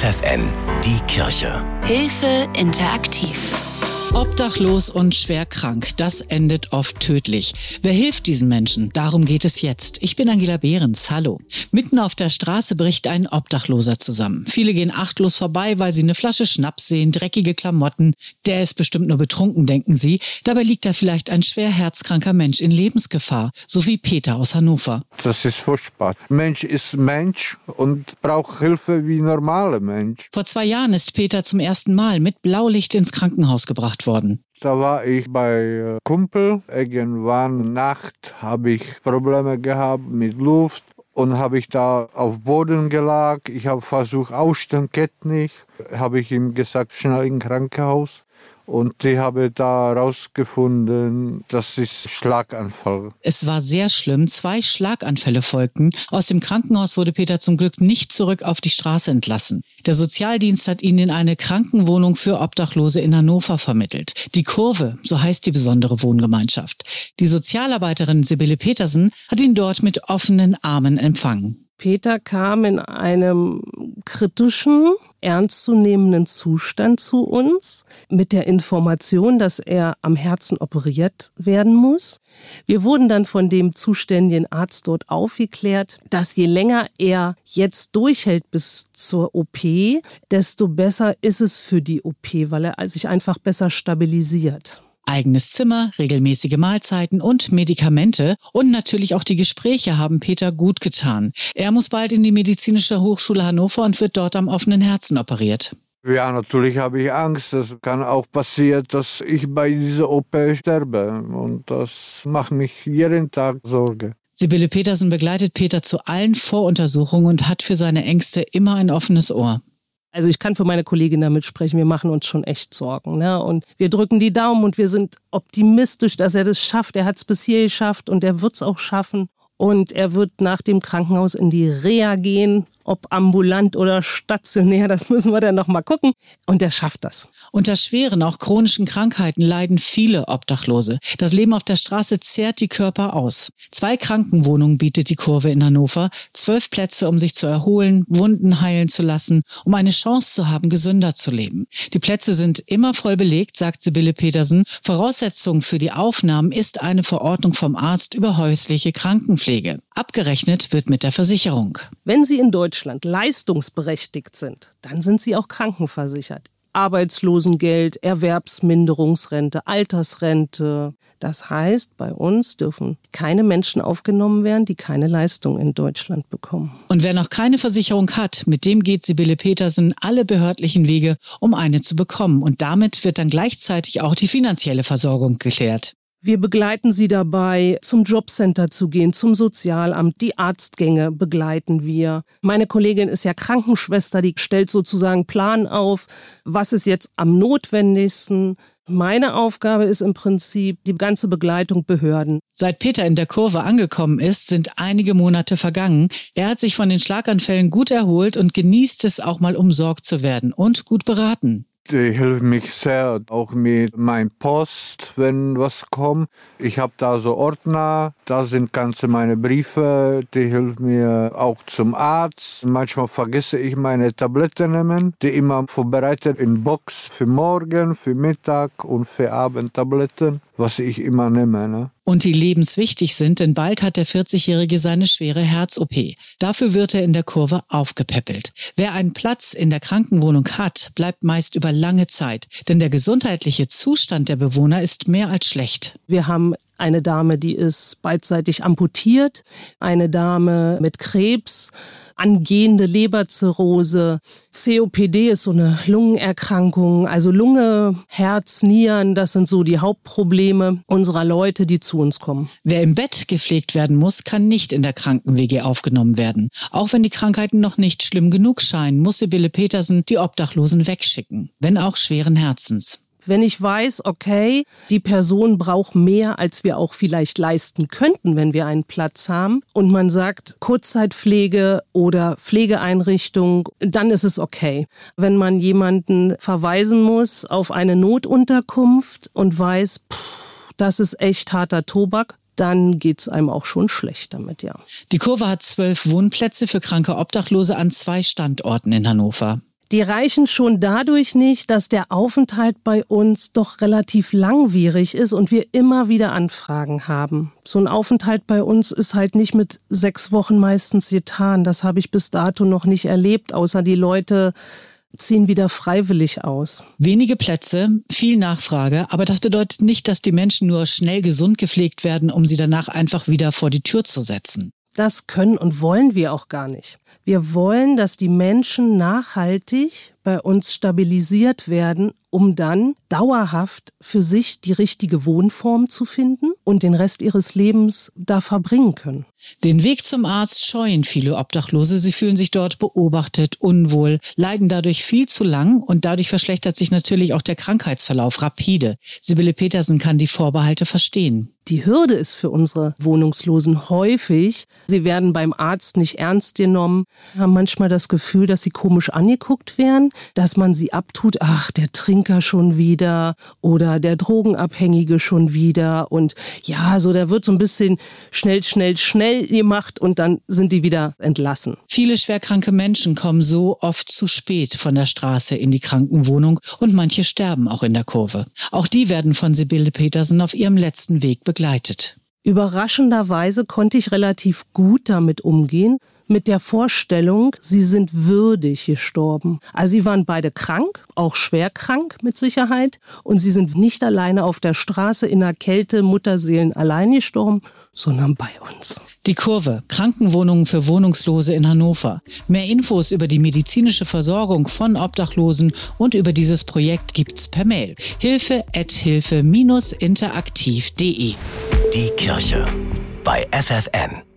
FFN, die Kirche. Hilfe interaktiv. Obdachlos und schwer krank, das endet oft tödlich. Wer hilft diesen Menschen? Darum geht es jetzt. Ich bin Angela Behrens. Hallo. Mitten auf der Straße bricht ein Obdachloser zusammen. Viele gehen achtlos vorbei, weil sie eine Flasche Schnaps sehen, dreckige Klamotten. Der ist bestimmt nur betrunken, denken sie. Dabei liegt da vielleicht ein schwer herzkranker Mensch in Lebensgefahr, so wie Peter aus Hannover. Das ist furchtbar. Mensch ist Mensch und braucht Hilfe wie normale Mensch. Vor zwei Jahren ist Peter zum ersten Mal mit Blaulicht ins Krankenhaus gebracht gemacht worden? Da war ich bei äh, Kumpel. Irgendwann Nacht habe ich Probleme gehabt mit Luft und habe ich da auf Boden gelagt. Ich habe versucht ausstehen, geht nicht. Habe ich ihm gesagt, schnell im Krankenhaus. Und die habe da herausgefunden, das ist Schlaganfall. Es war sehr schlimm. Zwei Schlaganfälle folgten. Aus dem Krankenhaus wurde Peter zum Glück nicht zurück auf die Straße entlassen. Der Sozialdienst hat ihn in eine Krankenwohnung für Obdachlose in Hannover vermittelt. Die Kurve, so heißt die besondere Wohngemeinschaft. Die Sozialarbeiterin Sibylle Petersen hat ihn dort mit offenen Armen empfangen. Peter kam in einem kritischen ernstzunehmenden Zustand zu uns mit der Information, dass er am Herzen operiert werden muss. Wir wurden dann von dem zuständigen Arzt dort aufgeklärt, dass je länger er jetzt durchhält bis zur OP, desto besser ist es für die OP, weil er sich einfach besser stabilisiert. Eigenes Zimmer, regelmäßige Mahlzeiten und Medikamente und natürlich auch die Gespräche haben Peter gut getan. Er muss bald in die Medizinische Hochschule Hannover und wird dort am offenen Herzen operiert. Ja, natürlich habe ich Angst. Es kann auch passieren, dass ich bei dieser OP sterbe. Und das macht mich jeden Tag Sorge. Sibylle Petersen begleitet Peter zu allen Voruntersuchungen und hat für seine Ängste immer ein offenes Ohr. Also ich kann für meine Kollegin damit sprechen, wir machen uns schon echt Sorgen. Ne? Und wir drücken die Daumen und wir sind optimistisch, dass er das schafft. Er hat es bis hier geschafft und er wird es auch schaffen. Und er wird nach dem Krankenhaus in die Reha gehen ob ambulant oder stationär, das müssen wir dann noch mal gucken. Und er schafft das. Unter schweren, auch chronischen Krankheiten leiden viele Obdachlose. Das Leben auf der Straße zehrt die Körper aus. Zwei Krankenwohnungen bietet die Kurve in Hannover. Zwölf Plätze, um sich zu erholen, Wunden heilen zu lassen, um eine Chance zu haben, gesünder zu leben. Die Plätze sind immer voll belegt, sagt Sibylle Petersen. Voraussetzung für die Aufnahmen ist eine Verordnung vom Arzt über häusliche Krankenpflege. Abgerechnet wird mit der Versicherung. Wenn Sie in Deutschland Deutschland leistungsberechtigt sind, dann sind sie auch krankenversichert. Arbeitslosengeld, Erwerbsminderungsrente, Altersrente. Das heißt, bei uns dürfen keine Menschen aufgenommen werden, die keine Leistung in Deutschland bekommen. Und wer noch keine Versicherung hat, mit dem geht Sibylle Petersen alle behördlichen Wege, um eine zu bekommen. Und damit wird dann gleichzeitig auch die finanzielle Versorgung geklärt. Wir begleiten sie dabei, zum Jobcenter zu gehen, zum Sozialamt. Die Arztgänge begleiten wir. Meine Kollegin ist ja Krankenschwester, die stellt sozusagen Plan auf, was ist jetzt am notwendigsten. Meine Aufgabe ist im Prinzip die ganze Begleitung Behörden. Seit Peter in der Kurve angekommen ist, sind einige Monate vergangen. Er hat sich von den Schlaganfällen gut erholt und genießt es auch mal umsorgt zu werden und gut beraten. Die hilft mich sehr, auch mit meinem Post, wenn was kommt. Ich habe da so Ordner, da sind ganze meine Briefe, die hilft mir auch zum Arzt. Manchmal vergesse ich meine Tabletten nehmen, die immer vorbereitet in Box für morgen, für Mittag und für Abend Tabletten, was ich immer nehme. Ne? Und die lebenswichtig sind, denn bald hat der 40-Jährige seine schwere Herz-OP. Dafür wird er in der Kurve aufgepäppelt. Wer einen Platz in der Krankenwohnung hat, bleibt meist über lange Zeit, denn der gesundheitliche Zustand der Bewohner ist mehr als schlecht. Wir haben eine Dame, die ist beidseitig amputiert, eine Dame mit Krebs, angehende Leberzirrhose. COPD ist so eine Lungenerkrankung, also Lunge, Herz, Nieren, das sind so die Hauptprobleme unserer Leute, die zu uns kommen. Wer im Bett gepflegt werden muss, kann nicht in der Kranken-WG aufgenommen werden. Auch wenn die Krankheiten noch nicht schlimm genug scheinen, muss Sibylle Petersen die Obdachlosen wegschicken, wenn auch schweren Herzens. Wenn ich weiß, okay, die Person braucht mehr, als wir auch vielleicht leisten könnten, wenn wir einen Platz haben, und man sagt Kurzzeitpflege oder Pflegeeinrichtung, dann ist es okay. Wenn man jemanden verweisen muss auf eine Notunterkunft und weiß, pff, das ist echt harter Tobak, dann geht es einem auch schon schlecht damit, ja. Die Kurve hat zwölf Wohnplätze für kranke Obdachlose an zwei Standorten in Hannover. Die reichen schon dadurch nicht, dass der Aufenthalt bei uns doch relativ langwierig ist und wir immer wieder Anfragen haben. So ein Aufenthalt bei uns ist halt nicht mit sechs Wochen meistens getan. Das habe ich bis dato noch nicht erlebt, außer die Leute ziehen wieder freiwillig aus. Wenige Plätze, viel Nachfrage, aber das bedeutet nicht, dass die Menschen nur schnell gesund gepflegt werden, um sie danach einfach wieder vor die Tür zu setzen. Das können und wollen wir auch gar nicht. Wir wollen, dass die Menschen nachhaltig bei uns stabilisiert werden, um dann dauerhaft für sich die richtige Wohnform zu finden und den Rest ihres Lebens da verbringen können. Den Weg zum Arzt scheuen viele Obdachlose. Sie fühlen sich dort beobachtet, unwohl, leiden dadurch viel zu lang und dadurch verschlechtert sich natürlich auch der Krankheitsverlauf rapide. Sibylle Petersen kann die Vorbehalte verstehen. Die Hürde ist für unsere Wohnungslosen häufig. Sie werden beim Arzt nicht ernst genommen, haben manchmal das Gefühl, dass sie komisch angeguckt werden, dass man sie abtut, ach, der Trinker schon wieder oder der Drogenabhängige schon wieder und ja, so da wird so ein bisschen schnell, schnell, schnell gemacht und dann sind die wieder entlassen. Viele schwerkranke Menschen kommen so oft zu spät von der Straße in die Krankenwohnung und manche sterben auch in der Kurve. Auch die werden von Sibylle Petersen auf ihrem letzten Weg begleitet. Überraschenderweise konnte ich relativ gut damit umgehen, mit der Vorstellung, sie sind würdig gestorben. Also sie waren beide krank, auch schwer krank mit Sicherheit, und sie sind nicht alleine auf der Straße in der Kälte Mutterseelen allein gestorben, sondern bei uns. Die Kurve, Krankenwohnungen für Wohnungslose in Hannover. Mehr Infos über die medizinische Versorgung von Obdachlosen und über dieses Projekt gibt's per Mail. Hilfe at hilfe-interaktiv.de Die Kirche bei FFN.